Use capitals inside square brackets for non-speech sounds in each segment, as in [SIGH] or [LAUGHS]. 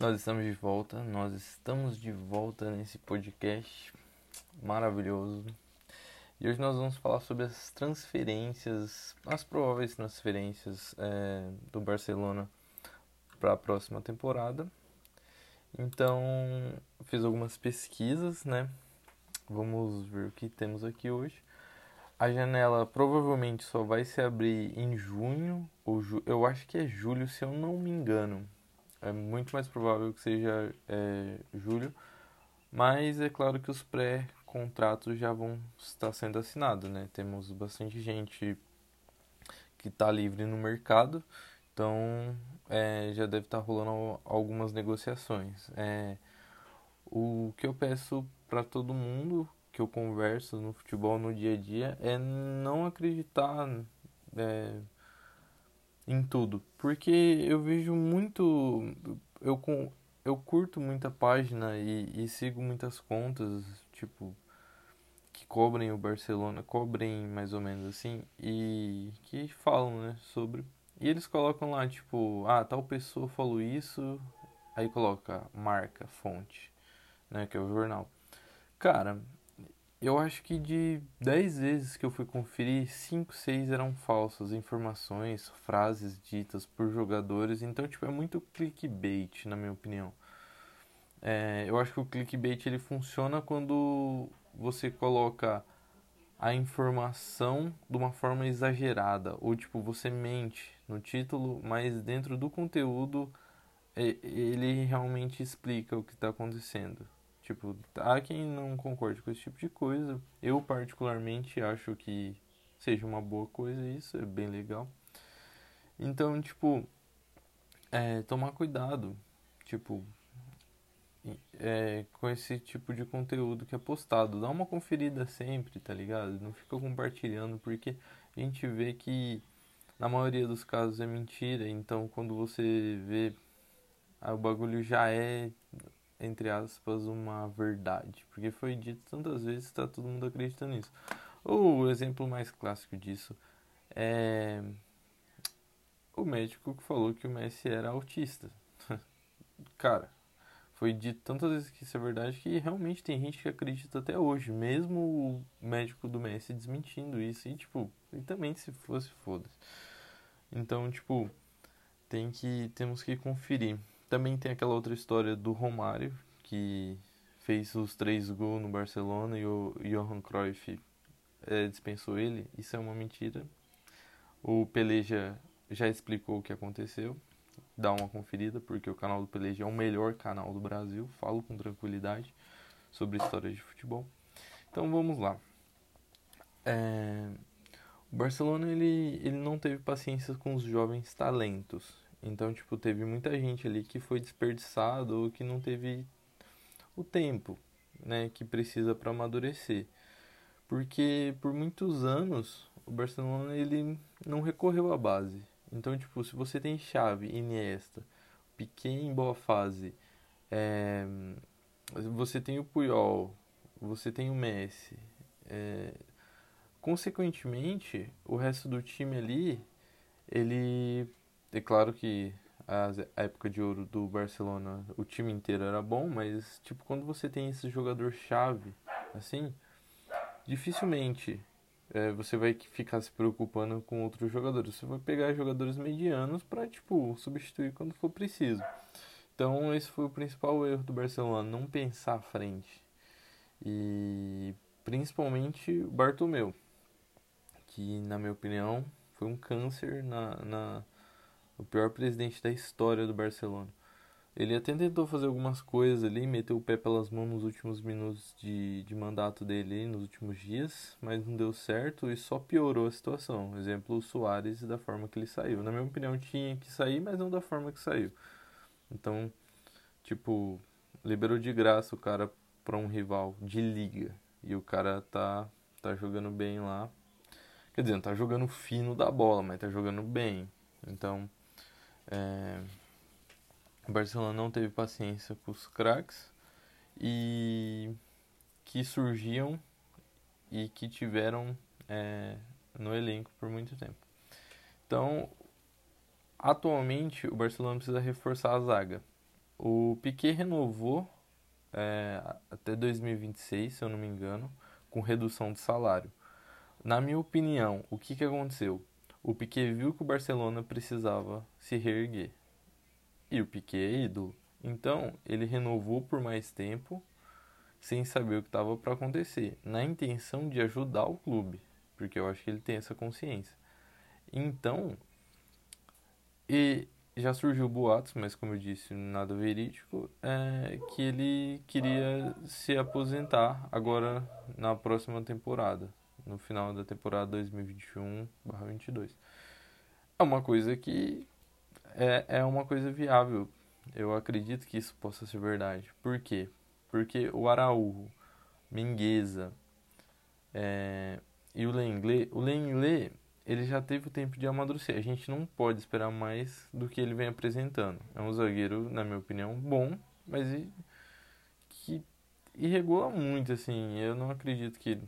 Nós estamos de volta, nós estamos de volta nesse podcast maravilhoso. E hoje nós vamos falar sobre as transferências, as prováveis transferências é, do Barcelona para a próxima temporada. Então, fiz algumas pesquisas, né? Vamos ver o que temos aqui hoje. A janela provavelmente só vai se abrir em junho, ou ju eu acho que é julho, se eu não me engano é muito mais provável que seja é, julho, mas é claro que os pré-contratos já vão estar sendo assinados, né? Temos bastante gente que está livre no mercado, então é, já deve estar tá rolando algumas negociações. É, o que eu peço para todo mundo que eu converso no futebol no dia a dia é não acreditar é, em tudo. Porque eu vejo muito. Eu, eu curto muita página e, e sigo muitas contas, tipo, que cobrem o Barcelona, cobrem mais ou menos assim, e que falam, né, sobre. E eles colocam lá, tipo, ah, tal pessoa falou isso, aí coloca marca, fonte, né, que é o jornal. Cara, eu acho que de 10 vezes que eu fui conferir, 5, 6 eram falsas informações, frases ditas por jogadores. Então, tipo, é muito clickbait, na minha opinião. É, eu acho que o clickbait ele funciona quando você coloca a informação de uma forma exagerada. Ou, tipo, você mente no título, mas dentro do conteúdo ele realmente explica o que está acontecendo. Tipo, há quem não concorde com esse tipo de coisa. Eu, particularmente, acho que seja uma boa coisa isso, é bem legal. Então, tipo, é, tomar cuidado, tipo, é, com esse tipo de conteúdo que é postado. Dá uma conferida sempre, tá ligado? Não fica compartilhando, porque a gente vê que na maioria dos casos é mentira. Então, quando você vê, ah, o bagulho já é entre aspas, uma verdade. Porque foi dito tantas vezes está todo mundo acreditando nisso. O exemplo mais clássico disso é o médico que falou que o Messi era autista. [LAUGHS] Cara, foi dito tantas vezes que isso é verdade que realmente tem gente que acredita até hoje, mesmo o médico do Messi desmentindo isso. E, tipo, e também se fosse, foda-se. Então, tipo, tem que, temos que conferir. Também tem aquela outra história do Romário, que fez os três gols no Barcelona e o Johan Cruyff é, dispensou ele. Isso é uma mentira. O Peleja já explicou o que aconteceu. Dá uma conferida, porque o canal do Peleja é o melhor canal do Brasil. Falo com tranquilidade sobre histórias de futebol. Então vamos lá. É... O Barcelona ele, ele não teve paciência com os jovens talentos. Então, tipo, teve muita gente ali que foi desperdiçado ou que não teve o tempo, né, que precisa para amadurecer. Porque por muitos anos o Barcelona ele não recorreu à base. Então, tipo, se você tem Xavi, Iniesta, Piqué em boa fase, é, você tem o Puyol, você tem o Messi, é, consequentemente, o resto do time ali, ele é claro que a época de ouro do Barcelona, o time inteiro era bom, mas tipo quando você tem esse jogador chave, assim, dificilmente é, você vai ficar se preocupando com outros jogadores. Você vai pegar jogadores medianos para tipo substituir quando for preciso. Então esse foi o principal erro do Barcelona, não pensar à frente e principalmente o Bartomeu, que na minha opinião foi um câncer na, na o pior presidente da história do Barcelona. Ele até tentou fazer algumas coisas ali, meteu o pé pelas mãos nos últimos minutos de, de mandato dele, nos últimos dias, mas não deu certo e só piorou a situação. Exemplo, o Soares da forma que ele saiu. Na minha opinião, tinha que sair, mas não da forma que saiu. Então, tipo, liberou de graça o cara para um rival de liga. E o cara tá, tá jogando bem lá. Quer dizer, não tá jogando fino da bola, mas tá jogando bem. Então, é, o Barcelona não teve paciência com os craques e que surgiam e que tiveram é, no elenco por muito tempo. Então, atualmente o Barcelona precisa reforçar a zaga. o Piquet renovou é, até 2026, se eu não me engano, com redução de salário. Na minha opinião, o que, que aconteceu? O Piquet viu que o Barcelona precisava se reerguer. E o Piquet é ídolo. Então, ele renovou por mais tempo, sem saber o que estava para acontecer, na intenção de ajudar o clube, porque eu acho que ele tem essa consciência. Então, e já surgiu boatos, mas como eu disse, nada verídico, é que ele queria se aposentar agora na próxima temporada, no final da temporada 2021/22. É uma coisa que é, é uma coisa viável. Eu acredito que isso possa ser verdade. Por quê? Porque o Araújo, Mingueza é, e o Lenglet, o Lenglet ele já teve o tempo de amadurecer. A gente não pode esperar mais do que ele vem apresentando. É um zagueiro, na minha opinião, bom, mas que irregula muito, assim. Eu não acredito que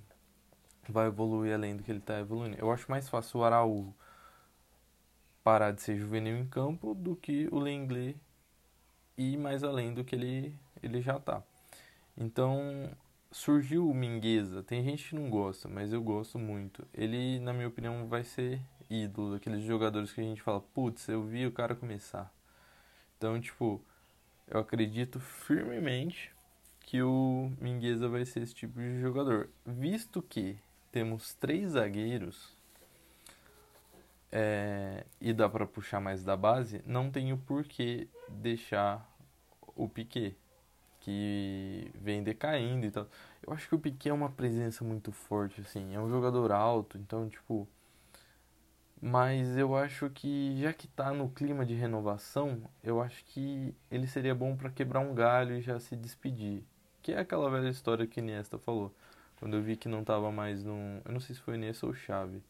vai evoluir além do que ele está evoluindo. Eu acho mais fácil o Araújo parar de ser juvenil em campo do que o Lenglet ir mais além do que ele, ele já está. Então, surgiu o Mingueza. Tem gente que não gosta, mas eu gosto muito. Ele, na minha opinião, vai ser ídolo daqueles jogadores que a gente fala, putz, eu vi o cara começar. Então, tipo, eu acredito firmemente que o Mingueza vai ser esse tipo de jogador. Visto que temos três zagueiros é, e dá para puxar mais da base, não tenho por que deixar o Piquet que vem decaindo e tal. Eu acho que o Piquet é uma presença muito forte, assim. É um jogador alto, então, tipo. Mas eu acho que, já que tá no clima de renovação, eu acho que ele seria bom para quebrar um galho e já se despedir. Que é aquela velha história que Iniesta falou. Quando eu vi que não tava mais num. Eu não sei se foi Iniesta ou Xavi.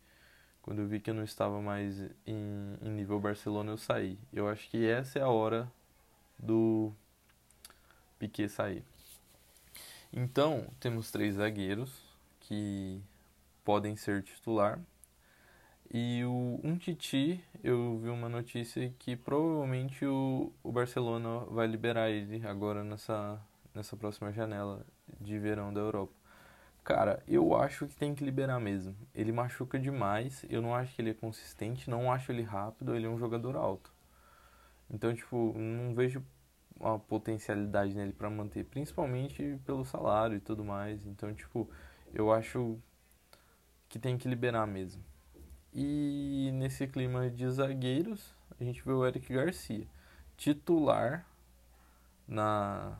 Quando eu vi que eu não estava mais em, em nível Barcelona, eu saí. Eu acho que essa é a hora do Piquet sair. Então, temos três zagueiros que podem ser titular. E o um Titi, eu vi uma notícia que provavelmente o, o Barcelona vai liberar ele agora nessa, nessa próxima janela de verão da Europa. Cara, eu acho que tem que liberar mesmo. Ele machuca demais, eu não acho que ele é consistente, não acho ele rápido, ele é um jogador alto. Então, tipo, não vejo uma potencialidade nele para manter, principalmente pelo salário e tudo mais. Então, tipo, eu acho que tem que liberar mesmo. E nesse clima de zagueiros, a gente vê o Eric Garcia, titular na,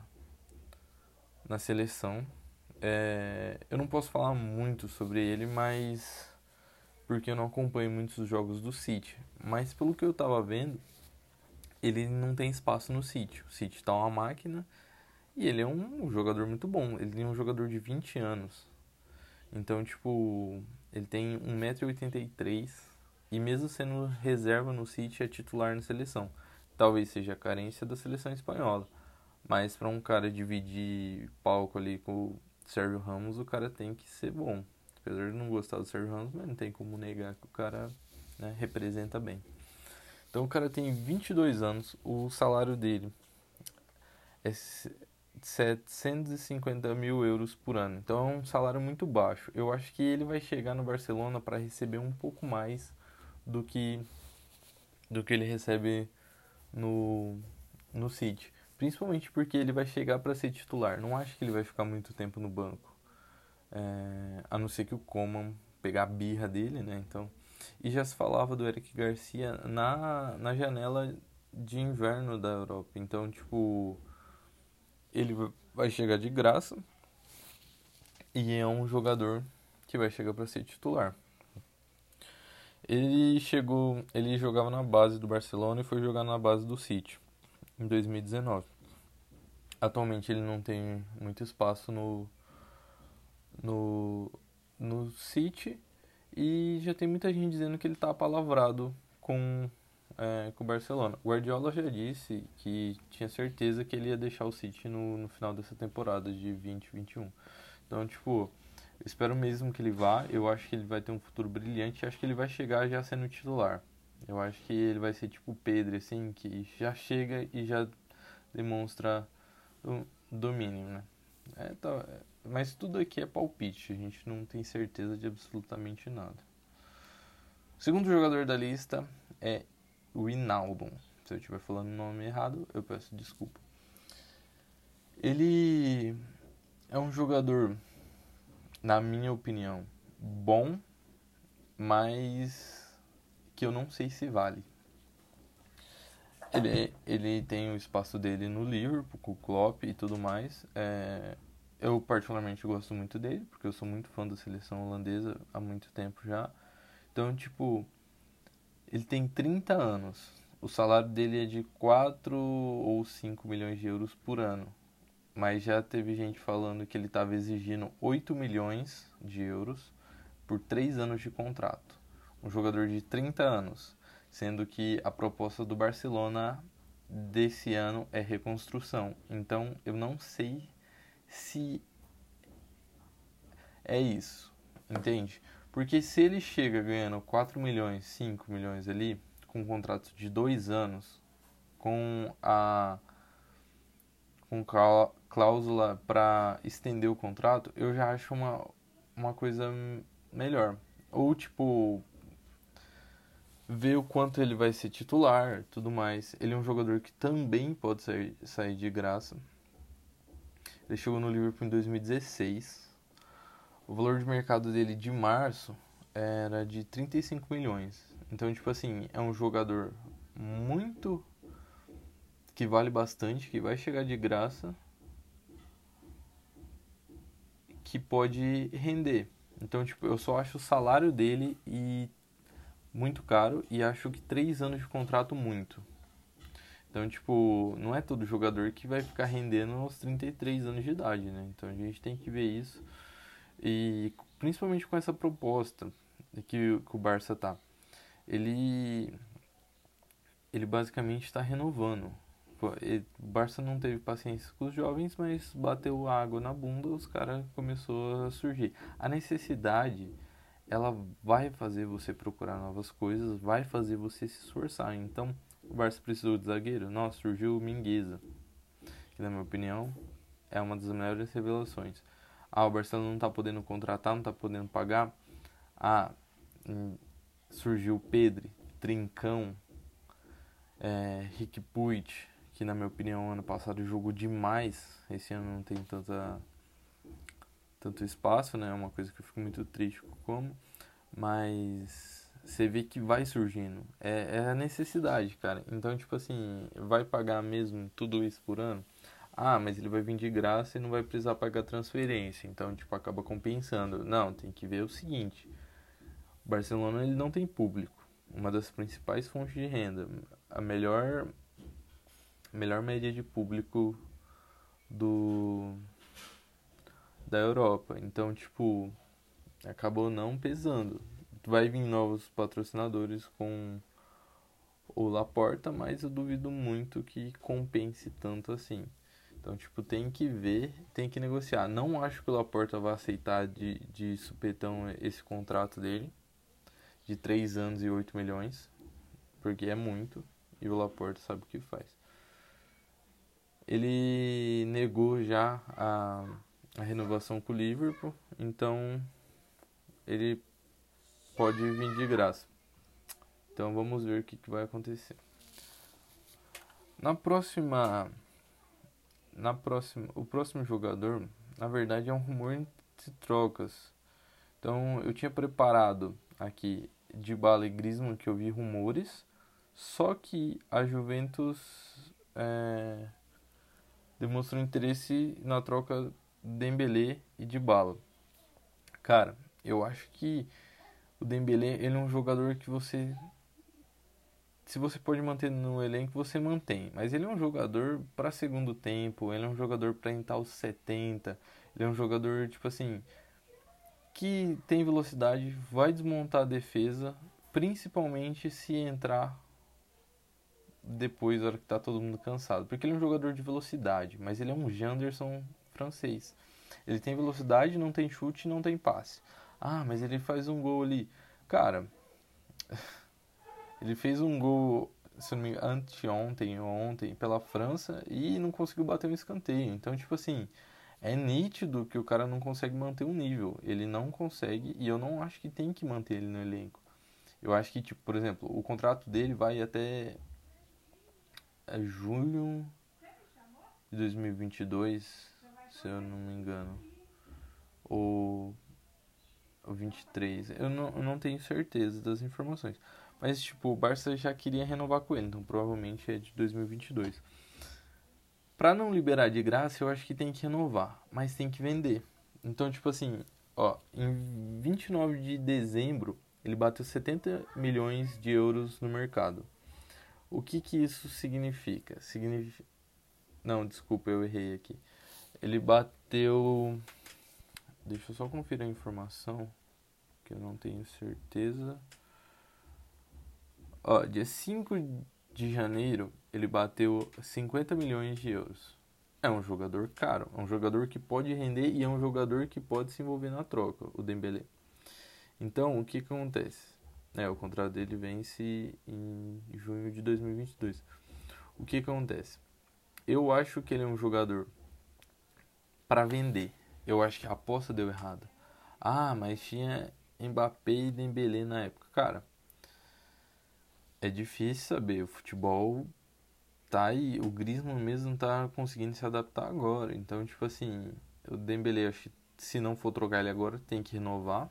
na seleção. É, eu não posso falar muito sobre ele, mas porque eu não acompanho muitos jogos do City. Mas pelo que eu tava vendo, ele não tem espaço no City. O City tá uma máquina e ele é um jogador muito bom. Ele é um jogador de 20 anos. Então, tipo, ele tem 1,83m e mesmo sendo reserva no City é titular na seleção. Talvez seja a carência da seleção espanhola. Mas para um cara dividir palco ali com Sérgio Ramos, o cara tem que ser bom. Apesar de não gostar do Sérgio Ramos, mas não tem como negar que o cara né, representa bem. Então o cara tem 22 anos, o salário dele é 750 mil euros por ano. Então é um salário muito baixo. Eu acho que ele vai chegar no Barcelona para receber um pouco mais do que do que ele recebe no no City. Principalmente porque ele vai chegar para ser titular. Não acho que ele vai ficar muito tempo no banco. É, a não ser que o Coman pegar a birra dele, né? Então e já se falava do Eric Garcia na, na janela de inverno da Europa. Então, tipo, ele vai chegar de graça e é um jogador que vai chegar para ser titular. Ele chegou, ele jogava na base do Barcelona e foi jogar na base do City em 2019. Atualmente ele não tem muito espaço no no no City e já tem muita gente dizendo que ele está apalavrado com, é, com o Barcelona. Guardiola já disse que tinha certeza que ele ia deixar o City no, no final dessa temporada de 2021. Então, tipo, espero mesmo que ele vá. Eu acho que ele vai ter um futuro brilhante. Acho que ele vai chegar já sendo titular. Eu acho que ele vai ser tipo o Pedro, assim, que já chega e já demonstra o domínio, né? É, tá, mas tudo aqui é palpite, a gente não tem certeza de absolutamente nada. O segundo jogador da lista é o Inaldo. Se eu estiver falando o nome errado, eu peço desculpa. Ele é um jogador, na minha opinião, bom, mas que eu não sei se vale. Ele, ele tem o espaço dele no Liverpool, com o Klopp e tudo mais. É, eu particularmente gosto muito dele, porque eu sou muito fã da seleção holandesa há muito tempo já. Então, tipo, ele tem 30 anos. O salário dele é de 4 ou 5 milhões de euros por ano. Mas já teve gente falando que ele estava exigindo 8 milhões de euros por 3 anos de contrato. Um jogador de 30 anos sendo que a proposta do Barcelona desse ano é reconstrução. Então eu não sei se é isso, entende? Porque se ele chega ganhando 4 milhões, 5 milhões ali, com um contrato de dois anos, com a com cláusula para estender o contrato, eu já acho uma, uma coisa melhor. Ou tipo, ver o quanto ele vai ser titular, tudo mais. Ele é um jogador que também pode sair, sair de graça. Ele chegou no Liverpool em 2016. O valor de mercado dele de março era de 35 milhões. Então, tipo assim, é um jogador muito que vale bastante, que vai chegar de graça, que pode render. Então, tipo, eu só acho o salário dele e muito caro e acho que três anos de contrato muito. Então, tipo, não é todo jogador que vai ficar rendendo aos 33 anos de idade, né? Então a gente tem que ver isso. E principalmente com essa proposta que, que o Barça tá. Ele ele basicamente está renovando. o Barça não teve paciência com os jovens, mas bateu água na bunda, os caras começou a surgir. A necessidade ela vai fazer você procurar novas coisas, vai fazer você se esforçar. Então, o Barça precisou de zagueiro? Nossa, surgiu o Mingueza, que na minha opinião é uma das melhores revelações. Ah, o Barcelona não está podendo contratar, não está podendo pagar. Ah, surgiu o Pedro, Trincão, é, Rick Puig, que na minha opinião ano passado jogou demais. Esse ano não tem tanta tanto espaço, né? É uma coisa que eu fico muito triste como, mas você vê que vai surgindo. É, é a necessidade, cara. Então, tipo assim, vai pagar mesmo tudo isso por ano? Ah, mas ele vai vir de graça e não vai precisar pagar transferência. Então, tipo, acaba compensando. Não, tem que ver o seguinte. O Barcelona ele não tem público. Uma das principais fontes de renda. A melhor, a melhor média de público do, da Europa. Então, tipo, acabou não pesando. Vai vir novos patrocinadores com o Laporta, mas eu duvido muito que compense tanto assim. Então, tipo, tem que ver, tem que negociar. Não acho que o Laporta vai aceitar de, de supetão esse contrato dele, de 3 anos e 8 milhões, porque é muito, e o Laporta sabe o que faz. Ele negou já a a renovação com o Liverpool, então ele pode vir de graça. Então vamos ver o que, que vai acontecer. Na próxima na próxima, o próximo jogador, na verdade é um rumor de trocas. Então eu tinha preparado aqui de Bala e Griezmann que eu vi rumores, só que a Juventus é, demonstrou interesse na troca Dembélé e de bala. Cara, eu acho que o Dembélé ele é um jogador que você se você pode manter no elenco, você mantém. Mas ele é um jogador para segundo tempo, ele é um jogador para entrar os 70, ele é um jogador tipo assim que tem velocidade, vai desmontar a defesa, principalmente se entrar depois, na hora que tá todo mundo cansado. Porque ele é um jogador de velocidade, mas ele é um Janderson francês. Ele tem velocidade, não tem chute, não tem passe. Ah, mas ele faz um gol ali. Cara, [LAUGHS] ele fez um gol se não me engano, anteontem ou ontem pela França e não conseguiu bater um escanteio. Então, tipo assim, é nítido que o cara não consegue manter um nível. Ele não consegue e eu não acho que tem que manter ele no elenco. Eu acho que, tipo, por exemplo, o contrato dele vai até é julho de 2022, se eu não me engano. Ou, ou 23. Eu não, eu não tenho certeza das informações. Mas, tipo, o Barça já queria renovar com ele, então provavelmente é de 2022. Pra não liberar de graça, eu acho que tem que renovar, mas tem que vender. Então, tipo assim, ó, em 29 de dezembro, ele bateu 70 milhões de euros no mercado. O que que isso significa? Significa Não, desculpa, eu errei aqui. Ele bateu Deixa eu só conferir a informação, que eu não tenho certeza. Ó, dia 5 de janeiro, ele bateu 50 milhões de euros. É um jogador caro, é um jogador que pode render e é um jogador que pode se envolver na troca, o Dembélé. Então, o que, acontece? É, o contrato dele vence em junho de 2022. O que acontece? Eu acho que ele é um jogador para vender. Eu acho que a aposta deu errada. Ah, mas tinha Mbappé e Dembélé na época. Cara, é difícil saber. O futebol tá aí. O Griezmann mesmo tá conseguindo se adaptar agora. Então, tipo assim, o Dembélé, acho que se não for trocar ele agora, tem que renovar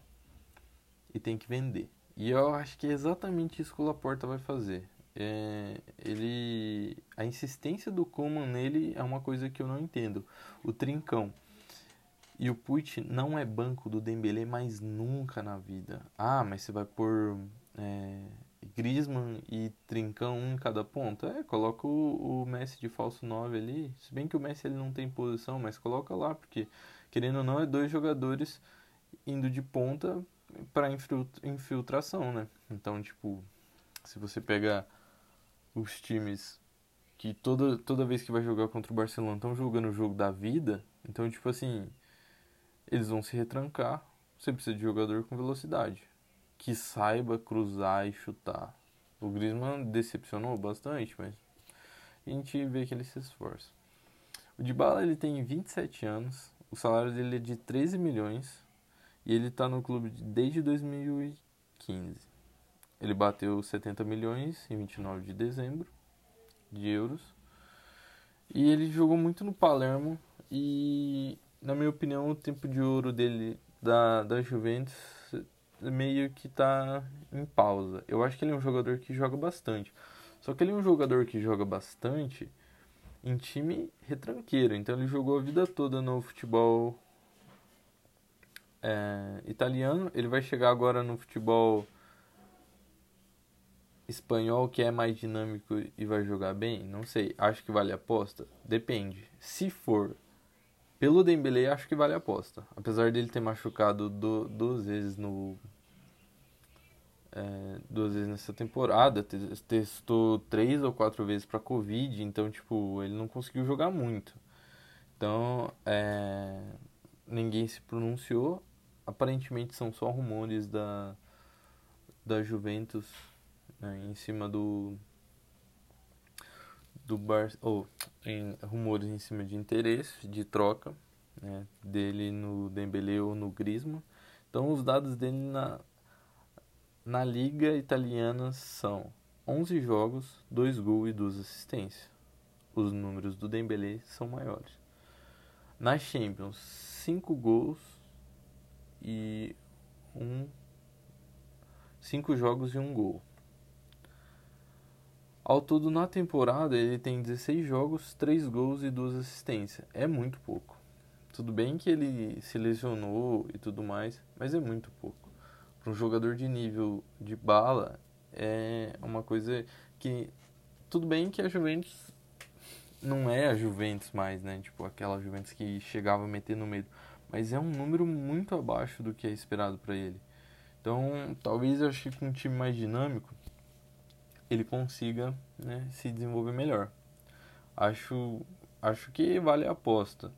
e tem que vender. E eu acho que é exatamente isso que o Laporta vai fazer. É, ele a insistência do Coman nele é uma coisa que eu não entendo. O trincão. E o Puig não é banco do Dembélé mais nunca na vida. Ah, mas você vai pôr é, Griezmann e Trincão um em cada ponta. É, coloca o, o, Messi de falso 9 ali. Se bem que o Messi ele não tem posição, mas coloca lá, porque querendo ou não é dois jogadores indo de ponta para infiltração, né? Então, tipo, se você pega os times que toda, toda vez que vai jogar contra o Barcelona estão jogando o jogo da vida, então, tipo assim, eles vão se retrancar. Você precisa de jogador com velocidade que saiba cruzar e chutar. O Griezmann decepcionou bastante, mas a gente vê que ele se esforça. O Dybala ele tem 27 anos, o salário dele é de 13 milhões e ele está no clube desde 2015. Ele bateu 70 milhões em 29 de dezembro de euros. E ele jogou muito no Palermo e na minha opinião o tempo de ouro dele da, da Juventus meio que tá em pausa. Eu acho que ele é um jogador que joga bastante. Só que ele é um jogador que joga bastante em time retranqueiro. Então ele jogou a vida toda no futebol é, italiano. Ele vai chegar agora no futebol espanhol, que é mais dinâmico e vai jogar bem. Não sei. Acho que vale a aposta? Depende. Se for pelo Dembele, acho que vale a aposta. Apesar dele ter machucado do, duas vezes no é, duas vezes nessa temporada, testou três ou quatro vezes para Covid, então tipo ele não conseguiu jogar muito. Então é, ninguém se pronunciou. Aparentemente são só rumores da da Juventus né, em cima do do Bar ou em rumores em cima de interesse de troca né, dele no Dembélé ou no Griezmann. Então os dados dele na na liga italiana são 11 jogos, 2 gols e 2 assistências. Os números do Dembélé são maiores. Na Champions, 5 gols e um 5 jogos e 1 um gol. Ao todo, na temporada, ele tem 16 jogos, 3 gols e 2 assistências. É muito pouco. Tudo bem que ele se lesionou e tudo mais, mas é muito pouco. Para um jogador de nível de bala, é uma coisa que. Tudo bem que a Juventus não é a Juventus mais, né? Tipo, aquela Juventus que chegava a meter no meio. Mas é um número muito abaixo do que é esperado para ele. Então, talvez eu acho que com um time mais dinâmico, ele consiga né, se desenvolver melhor. Acho, acho que vale a aposta.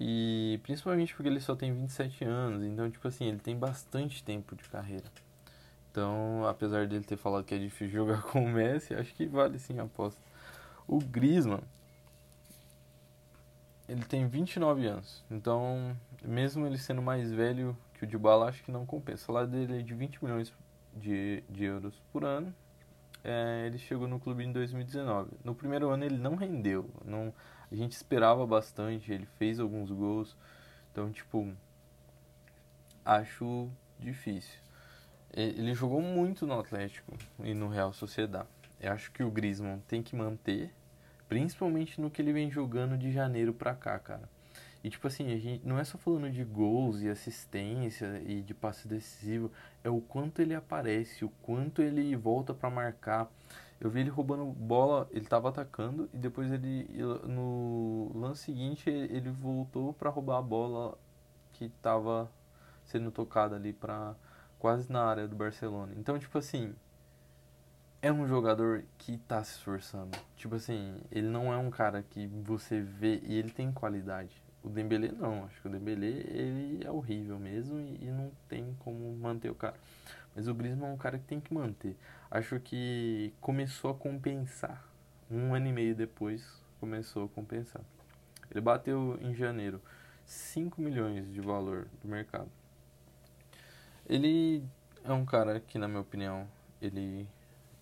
E principalmente porque ele só tem 27 anos, então tipo assim, ele tem bastante tempo de carreira. Então, apesar dele ter falado que é difícil [LAUGHS] jogar com o Messi, acho que vale sim a aposta. O Griezmann, ele tem 29 anos. Então, mesmo ele sendo mais velho que o Dybala, acho que não compensa. O salário dele é de 20 milhões de, de euros por ano. É, ele chegou no clube em 2019. No primeiro ano ele não rendeu. Não, a gente esperava bastante, ele fez alguns gols. Então, tipo, acho difícil. Ele jogou muito no Atlético e no Real Sociedade. Eu acho que o Griezmann tem que manter, principalmente no que ele vem jogando de janeiro pra cá, cara. E tipo assim, a gente não é só falando de gols e assistência e de passe decisivo, é o quanto ele aparece, o quanto ele volta para marcar. Eu vi ele roubando bola, ele tava atacando e depois ele no lance seguinte ele voltou para roubar a bola que tava sendo tocada ali para quase na área do Barcelona. Então, tipo assim, é um jogador que tá se esforçando. Tipo assim, ele não é um cara que você vê e ele tem qualidade. O Dembélé não, acho que o Dembélé ele é horrível mesmo e, e não tem como manter o cara. Mas o Griezmann é um cara que tem que manter. Acho que começou a compensar. Um ano e meio depois começou a compensar. Ele bateu em janeiro 5 milhões de valor do mercado. Ele é um cara que, na minha opinião, ele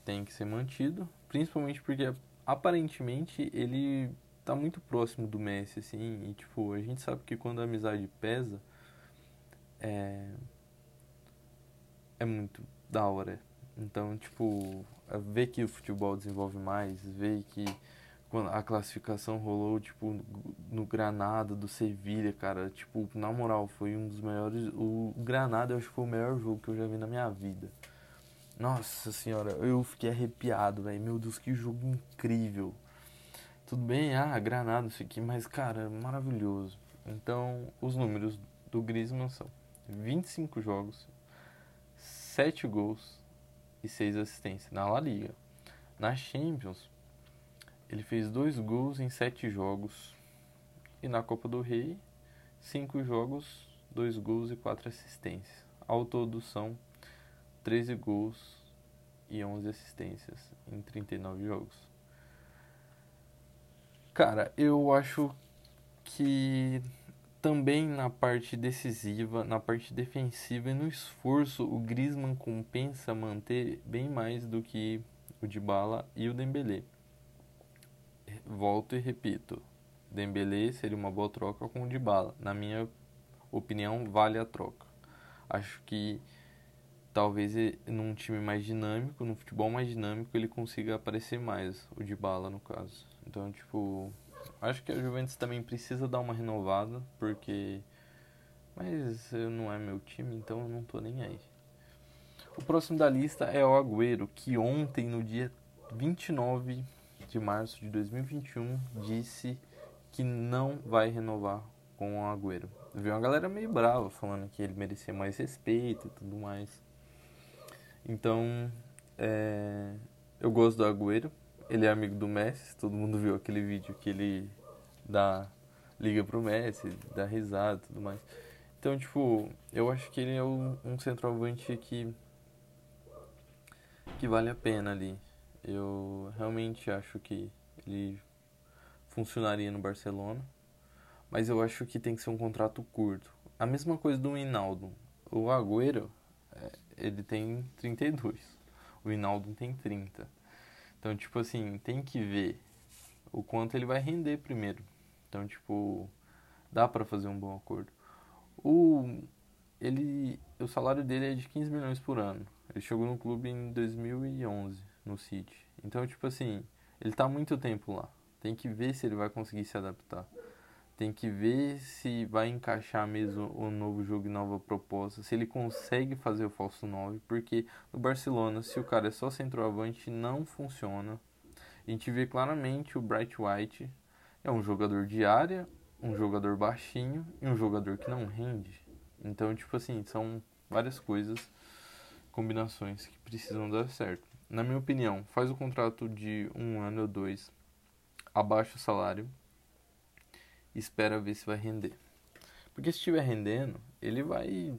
tem que ser mantido, principalmente porque aparentemente ele tá muito próximo do Messi, assim, e tipo, a gente sabe que quando a amizade pesa, é, é muito da hora. Então, tipo, ver que o futebol desenvolve mais, ver que quando a classificação rolou, tipo, no Granada do Sevilha, cara, tipo, na moral, foi um dos melhores. O Granada eu acho que foi o melhor jogo que eu já vi na minha vida. Nossa senhora, eu fiquei arrepiado, velho. Meu Deus, que jogo incrível. Tudo bem, ah, Granada, isso aqui, mas, cara, maravilhoso. Então, os números do Griezmann são 25 jogos, 7 gols e 6 assistências na La Liga. Na Champions, ele fez dois gols em sete jogos. E na Copa do Rei, cinco jogos, dois gols e quatro assistências. Ao todo são 13 gols e 11 assistências em 39 jogos. Cara, eu acho que também na parte decisiva, na parte defensiva e no esforço, o Griezmann compensa manter bem mais do que o Dybala e o Dembélé volto e repito, Dembélé seria uma boa troca com o Dybala. Na minha opinião, vale a troca. Acho que talvez num time mais dinâmico, num futebol mais dinâmico, ele consiga aparecer mais, o Dybala no caso. Então, tipo, acho que a Juventus também precisa dar uma renovada, porque mas não é meu time, então eu não tô nem aí. O próximo da lista é o Agüero, que ontem, no dia 29 de março de 2021 disse que não vai renovar com o Agüero. Viu uma galera meio brava falando que ele merecia mais respeito e tudo mais. Então, é, eu gosto do Agüero. Ele é amigo do Messi. Todo mundo viu aquele vídeo que ele dá liga pro Messi, dá risada e tudo mais. Então, tipo, eu acho que ele é um, um centroavante que que vale a pena ali. Eu realmente acho que ele funcionaria no Barcelona, mas eu acho que tem que ser um contrato curto. A mesma coisa do Hinaldo. O Agüero, é, ele tem 32. O Hinaldo tem 30. Então, tipo assim, tem que ver o quanto ele vai render primeiro. Então, tipo, dá para fazer um bom acordo. O ele o salário dele é de 15 milhões por ano. Ele chegou no clube em 2011 no City. Então, tipo assim, ele tá muito tempo lá. Tem que ver se ele vai conseguir se adaptar. Tem que ver se vai encaixar mesmo o novo jogo e nova proposta. Se ele consegue fazer o falso 9. Porque no Barcelona, se o cara é só centroavante, não funciona. A gente vê claramente o Bright White é um jogador de área, um jogador baixinho e um jogador que não rende. Então, tipo assim, são várias coisas, combinações que precisam dar certo na minha opinião, faz o contrato de um ano ou dois, abaixa o salário espera ver se vai render. Porque se estiver rendendo, ele vai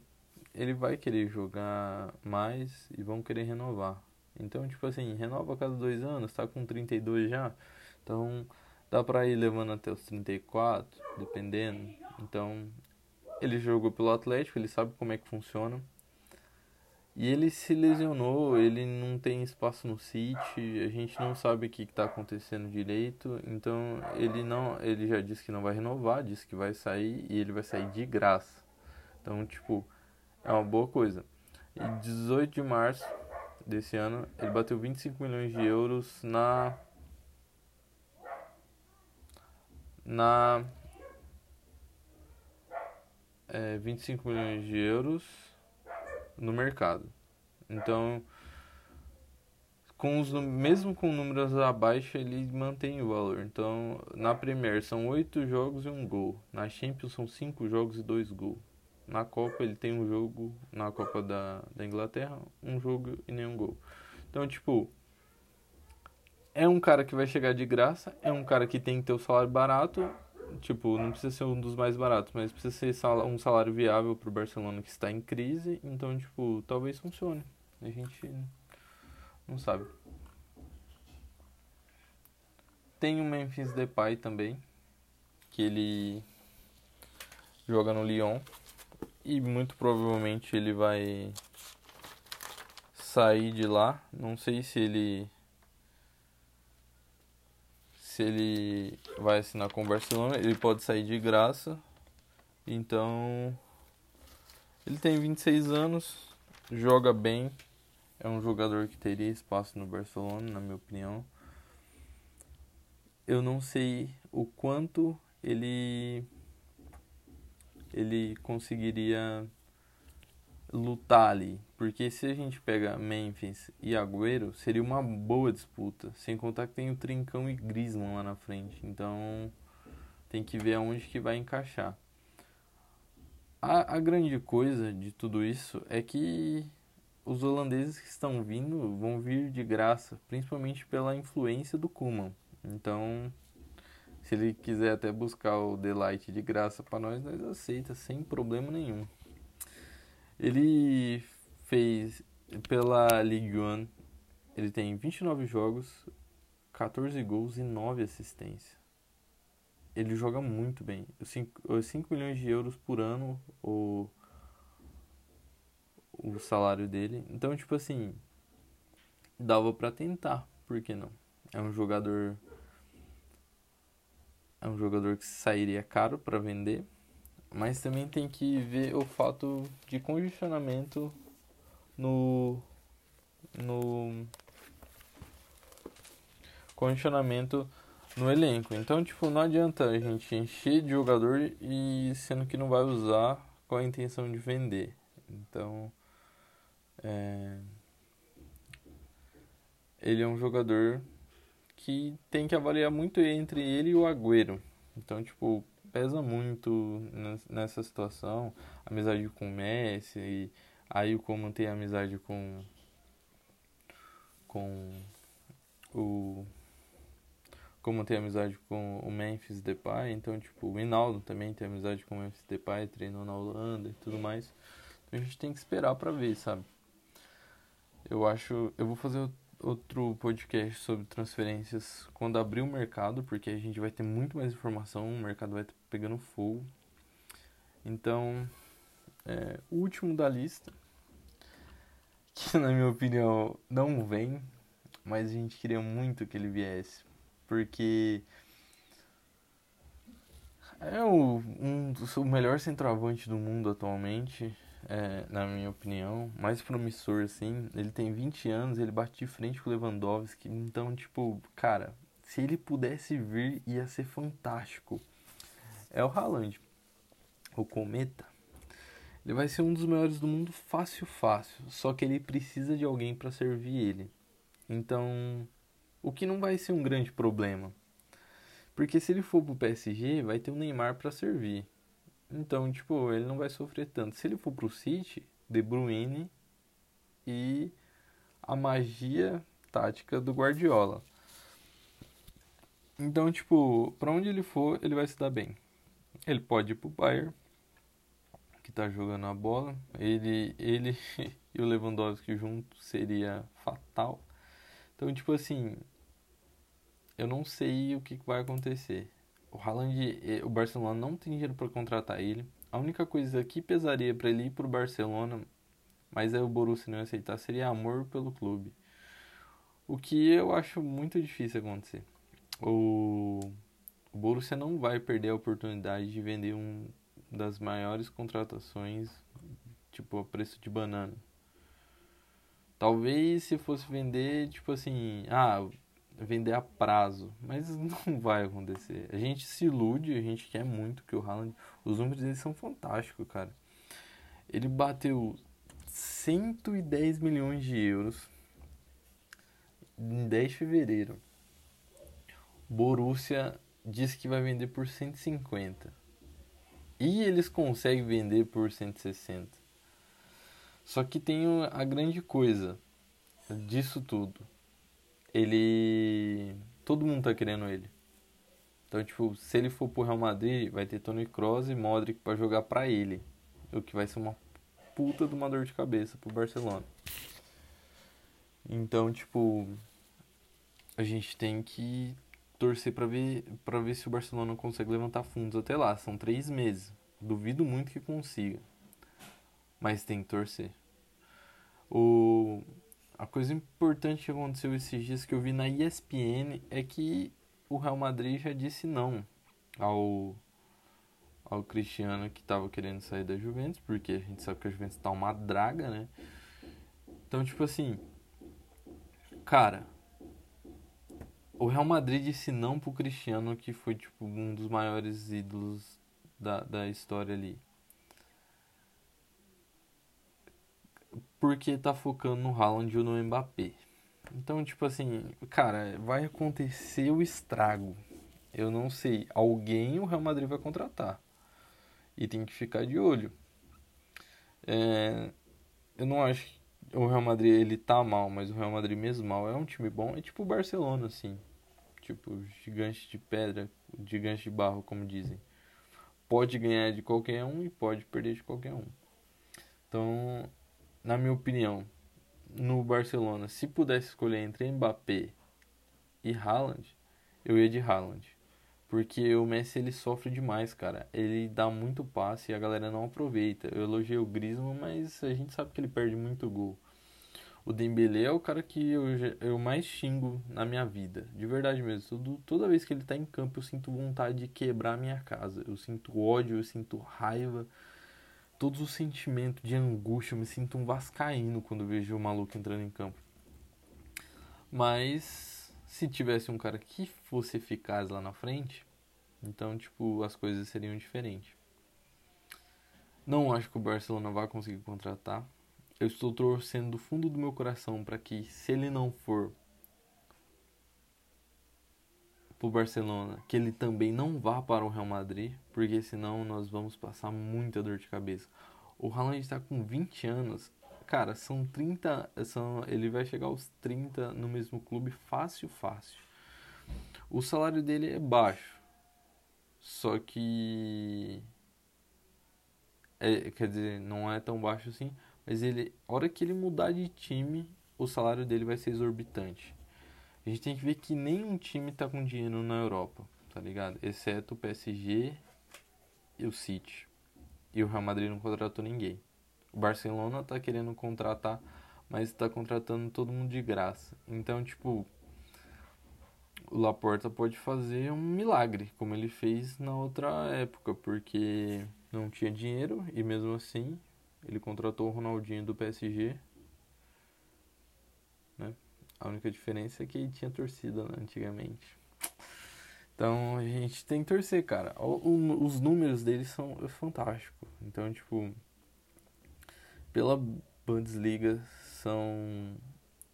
ele vai querer jogar mais e vão querer renovar. Então, tipo assim, renova a cada dois anos, tá com 32 já. Então, dá pra ir levando até os 34, dependendo. Então, ele jogou pelo Atlético, ele sabe como é que funciona. E ele se lesionou, ele não tem espaço no City, a gente não sabe o que está acontecendo direito, então ele não, ele já disse que não vai renovar, disse que vai sair e ele vai sair de graça. Então, tipo, é uma boa coisa. E 18 de março desse ano, ele bateu 25 milhões de euros na na é, 25 milhões de euros no mercado. Então, com os, mesmo com números abaixo, ele mantém o valor. Então, na Premier são 8 jogos e um gol. Na Champions são 5 jogos e 2 gols. Na Copa ele tem um jogo, na Copa da, da Inglaterra, um jogo e nenhum gol. Então, tipo, é um cara que vai chegar de graça, é um cara que tem que ter o salário barato tipo, não precisa ser um dos mais baratos, mas precisa ser um salário viável para o Barcelona que está em crise, então, tipo, talvez funcione. A gente não sabe. Tem o Memphis Depay também, que ele joga no Lyon e muito provavelmente ele vai sair de lá. Não sei se ele se ele vai assinar com o Barcelona, ele pode sair de graça. Então, ele tem 26 anos, joga bem, é um jogador que teria espaço no Barcelona, na minha opinião. Eu não sei o quanto ele ele conseguiria lutar ali. Porque se a gente pega Memphis e Agüero, seria uma boa disputa. Sem contar que tem o Trincão e Griezmann lá na frente. Então tem que ver aonde que vai encaixar. A, a grande coisa de tudo isso é que os holandeses que estão vindo vão vir de graça, principalmente pela influência do Kuman. Então, se ele quiser até buscar o Delight de graça para nós, nós aceita sem problema nenhum. Ele fez pela Ligue 1, ele tem 29 jogos, 14 gols e 9 assistências. Ele joga muito bem. 5, 5 milhões de euros por ano o, o salário dele. Então, tipo assim, dava para tentar, por que não? É um jogador é um jogador que sairia caro para vender mas também tem que ver o fato de congestionamento no no congestionamento no elenco. Então, tipo, não adianta a gente encher de jogador e sendo que não vai usar com a intenção de vender. Então, é... ele é um jogador que tem que avaliar muito entre ele e o Agüero. Então, tipo, pesa muito nessa situação. Amizade com o Messi, aí o Coman tem amizade com com o como tem amizade com o Memphis Depay, então tipo, o Hinaldo também tem amizade com o Memphis Depay, treinou na Holanda e tudo mais. Então a gente tem que esperar para ver, sabe? Eu acho, eu vou fazer outro podcast sobre transferências quando abrir o mercado, porque a gente vai ter muito mais informação, o mercado vai estar pegando fogo. Então, é, o último da lista, [LAUGHS] que na minha opinião não vem, mas a gente queria muito que ele viesse, porque é o, um, o melhor centroavante do mundo atualmente é, na minha opinião, mais promissor, assim. Ele tem 20 anos, ele bate de frente com o Lewandowski. Então, tipo, cara, se ele pudesse vir, ia ser fantástico. É o Haaland, o Cometa. Ele vai ser um dos melhores do mundo fácil, fácil. Só que ele precisa de alguém para servir ele. Então, o que não vai ser um grande problema. Porque se ele for pro PSG, vai ter o Neymar para servir. Então, tipo, ele não vai sofrer tanto. Se ele for pro City, De Bruyne e a magia tática do Guardiola. Então, tipo, para onde ele for, ele vai se dar bem. Ele pode ir pro Bayern, que tá jogando a bola. Ele, ele [LAUGHS] e o Lewandowski junto seria fatal. Então, tipo assim, eu não sei o que vai acontecer. O Haaland, o Barcelona não tem dinheiro para contratar ele. A única coisa que pesaria para ele ir pro Barcelona, mas aí o Borussia não aceitar, seria amor pelo clube. O que eu acho muito difícil acontecer. O, o Borussia não vai perder a oportunidade de vender um das maiores contratações, tipo, a preço de banana. Talvez se fosse vender, tipo assim, ah, vender a prazo, mas [LAUGHS] não vai acontecer. A gente se ilude, a gente quer muito que o Haaland, os números dele são fantásticos, cara. Ele bateu 110 milhões de euros em 10 de fevereiro. Borussia disse que vai vender por 150. E eles conseguem vender por 160. Só que tem a grande coisa disso tudo. Ele. Todo mundo tá querendo ele. Então, tipo, se ele for pro Real Madrid, vai ter Toni Kroos e Modric para jogar para ele. O que vai ser uma puta de uma dor de cabeça pro Barcelona. Então, tipo, a gente tem que torcer para ver para ver se o Barcelona consegue levantar fundos até lá. São três meses. Duvido muito que consiga, mas tem que torcer. O a coisa importante que aconteceu esses dias que eu vi na ESPN é que o Real Madrid já disse não ao ao Cristiano que estava querendo sair da Juventus, porque a gente sabe que a Juventus tá uma draga, né? Então, tipo assim, cara, o Real Madrid disse não pro Cristiano, que foi tipo um dos maiores ídolos da, da história ali. Porque tá focando no Haaland ou no Mbappé. Então, tipo assim, cara, vai acontecer o estrago. Eu não sei. Alguém o Real Madrid vai contratar e tem que ficar de olho. É, eu não acho que o Real Madrid ele tá mal, mas o Real Madrid mesmo mal é um time bom, é tipo o Barcelona assim, tipo gigante de pedra, gigante de barro, como dizem. Pode ganhar de qualquer um e pode perder de qualquer um. Então, na minha opinião, no Barcelona, se pudesse escolher entre Mbappé e Haaland, eu ia de Haaland. Porque o Messi ele sofre demais, cara. Ele dá muito passe e a galera não aproveita. Eu elogiei o Griezmann, mas a gente sabe que ele perde muito gol. O Dembélé é o cara que eu, eu mais xingo na minha vida. De verdade mesmo. Todo, toda vez que ele tá em campo eu sinto vontade de quebrar minha casa. Eu sinto ódio, eu sinto raiva. Todos os sentimentos de angústia. Eu me sinto um vascaíno quando vejo o maluco entrando em campo. Mas se tivesse um cara que fosse eficaz lá na frente, então, tipo, as coisas seriam diferentes. Não acho que o Barcelona vai conseguir contratar. Eu estou torcendo do fundo do meu coração para que, se ele não for pro Barcelona, que ele também não vá para o Real Madrid, porque senão nós vamos passar muita dor de cabeça. O Haaland está com 20 anos Cara, são 30. São, ele vai chegar aos 30 no mesmo clube fácil, fácil. O salário dele é baixo. Só que. É, quer dizer, não é tão baixo assim. Mas ele. A hora que ele mudar de time, o salário dele vai ser exorbitante. A gente tem que ver que nenhum time tá com dinheiro na Europa, tá ligado? Exceto o PSG e o City. E o Real Madrid não contratou ninguém. O Barcelona tá querendo contratar, mas tá contratando todo mundo de graça. Então, tipo, o Laporta pode fazer um milagre, como ele fez na outra época, porque não tinha dinheiro e mesmo assim ele contratou o Ronaldinho do PSG. A única diferença é que ele tinha torcida né, antigamente. Então a gente tem que torcer, cara. os números dele são fantásticos. Então, tipo, pela Bundesliga são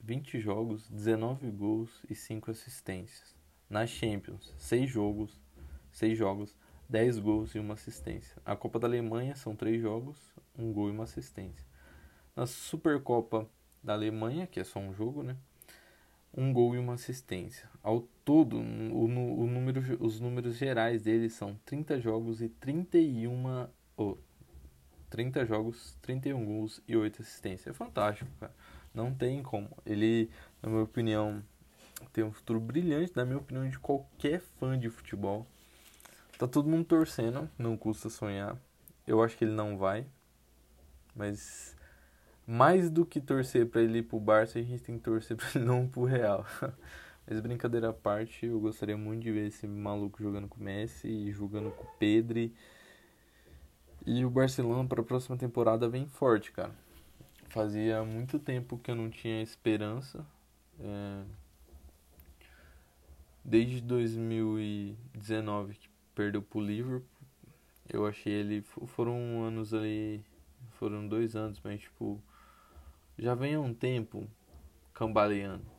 20 jogos, 19 gols e 5 assistências. Na Champions, 6 jogos, 6 jogos, 10 gols e uma assistência. A Copa da Alemanha são 3 jogos, 1 gol e uma assistência. Na Supercopa da Alemanha, que é só um jogo, né? Um gol e uma assistência. Ao todo, o, o número, os números gerais dele são 30 jogos e 31. Oh, 30 jogos, 31 gols e 8 assistências. É fantástico, cara. Não tem como. Ele, na minha opinião, tem um futuro brilhante, na minha opinião, de qualquer fã de futebol. Tá todo mundo torcendo, não custa sonhar. Eu acho que ele não vai. Mas mais do que torcer para ele ir pro Barça, a gente tem que torcer para ele não ir pro Real. [LAUGHS] Mas brincadeira à parte, eu gostaria muito de ver esse maluco jogando com o Messi e jogando com o Pedri. E o Barcelona para a próxima temporada vem forte, cara. Fazia muito tempo que eu não tinha esperança. É... Desde 2019 que perdeu pro Liverpool, eu achei ele. Foram anos ali. Foram dois anos, mas tipo. Já vem há um tempo cambaleando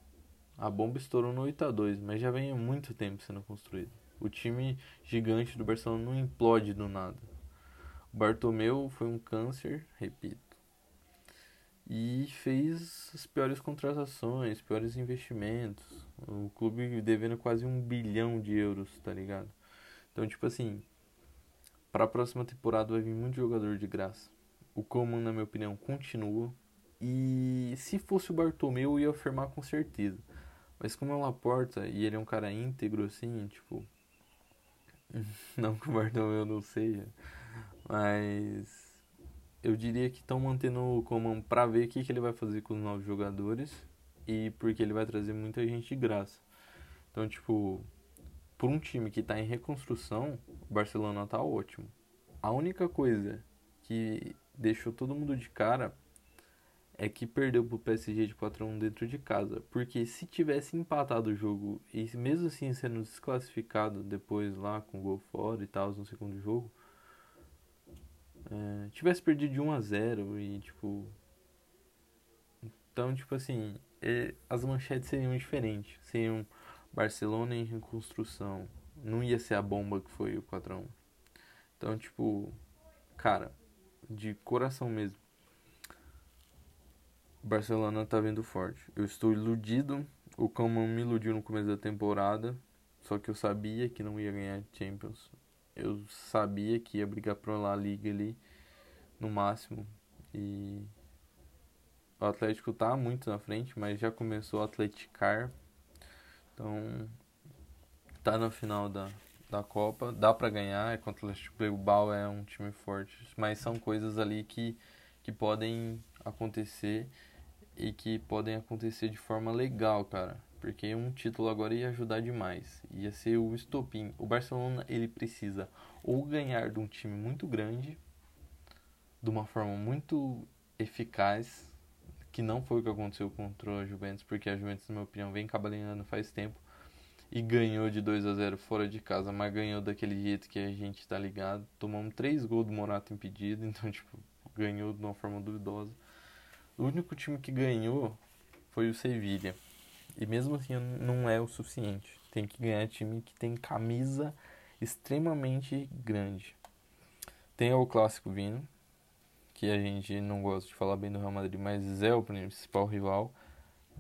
a bomba estourou no 8 a 2 mas já vem há muito tempo sendo construído. O time gigante do Barcelona não implode do nada. O Bartomeu foi um câncer, repito. E fez as piores contratações, piores investimentos. O clube devendo quase um bilhão de euros, tá ligado? Então, tipo assim, para a próxima temporada vai vir muito jogador de graça. O Coman, na minha opinião, continua. E se fosse o Bartomeu, eu ia afirmar com certeza. Mas como é o Laporta e ele é um cara íntegro assim, tipo. [LAUGHS] Não que o Bartomeu não seja. Mas. Eu diria que estão mantendo o Coman pra ver o que, que ele vai fazer com os novos jogadores. E porque ele vai trazer muita gente de graça. Então, tipo. Por um time que está em reconstrução, o Barcelona tá ótimo. A única coisa que deixou todo mundo de cara é que perdeu pro PSG de 4 a 1 dentro de casa. Porque se tivesse empatado o jogo e mesmo assim sendo desclassificado depois lá com gol fora e tal no segundo jogo, é, tivesse perdido de 1 a 0 e tipo. Então, tipo assim, é, as manchetes seriam diferentes. Seriam Barcelona em reconstrução. Não ia ser a bomba que foi o 4 a 1 Então, tipo, cara, de coração mesmo Barcelona tá vindo forte. Eu estou iludido. O Coman me iludiu no começo da temporada. Só que eu sabia que não ia ganhar Champions. Eu sabia que ia brigar pra La Liga ali no máximo. E o Atlético tá muito na frente, mas já começou a atleticar. Então tá na final da, da Copa, dá para ganhar, é contra o Atlético Bilbao é um time forte, mas são coisas ali que, que podem acontecer e que podem acontecer de forma legal, cara. Porque um título agora ia ajudar demais. Ia ser o estopim. O Barcelona ele precisa ou ganhar de um time muito grande, de uma forma muito eficaz, que não foi o que aconteceu contra a Juventus, porque a Juventus, na minha opinião, vem cabalinhando faz tempo e ganhou de 2 a 0 fora de casa, mas ganhou daquele jeito que a gente tá ligado. Tomamos três gols do Morata impedido, [LAUGHS] então, tipo, ganhou de uma forma duvidosa. O único time que ganhou foi o Sevilha. E mesmo assim não é o suficiente. Tem que ganhar time que tem camisa extremamente grande. Tem o clássico vindo, que a gente não gosta de falar bem do Real Madrid, mas é o principal rival.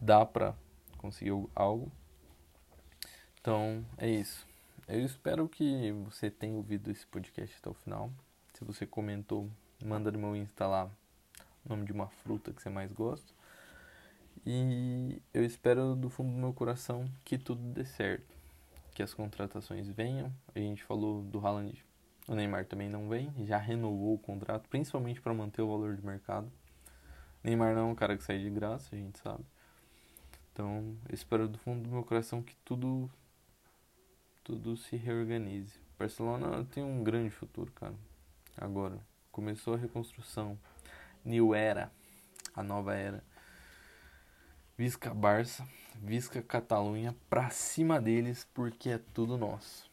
Dá pra conseguir algo. Então é isso. Eu espero que você tenha ouvido esse podcast até o final. Se você comentou, manda no meu Insta lá nome de uma fruta que você mais gosta. E eu espero do fundo do meu coração que tudo dê certo, que as contratações venham. A gente falou do Haaland, o Neymar também não vem, já renovou o contrato, principalmente para manter o valor de mercado. Neymar não é um cara que sai de graça, a gente sabe. Então, eu espero do fundo do meu coração que tudo tudo se reorganize. Barcelona tem um grande futuro, cara. Agora, começou a reconstrução New Era, a nova era. Visca Barça, Visca Catalunha, pra cima deles, porque é tudo nosso.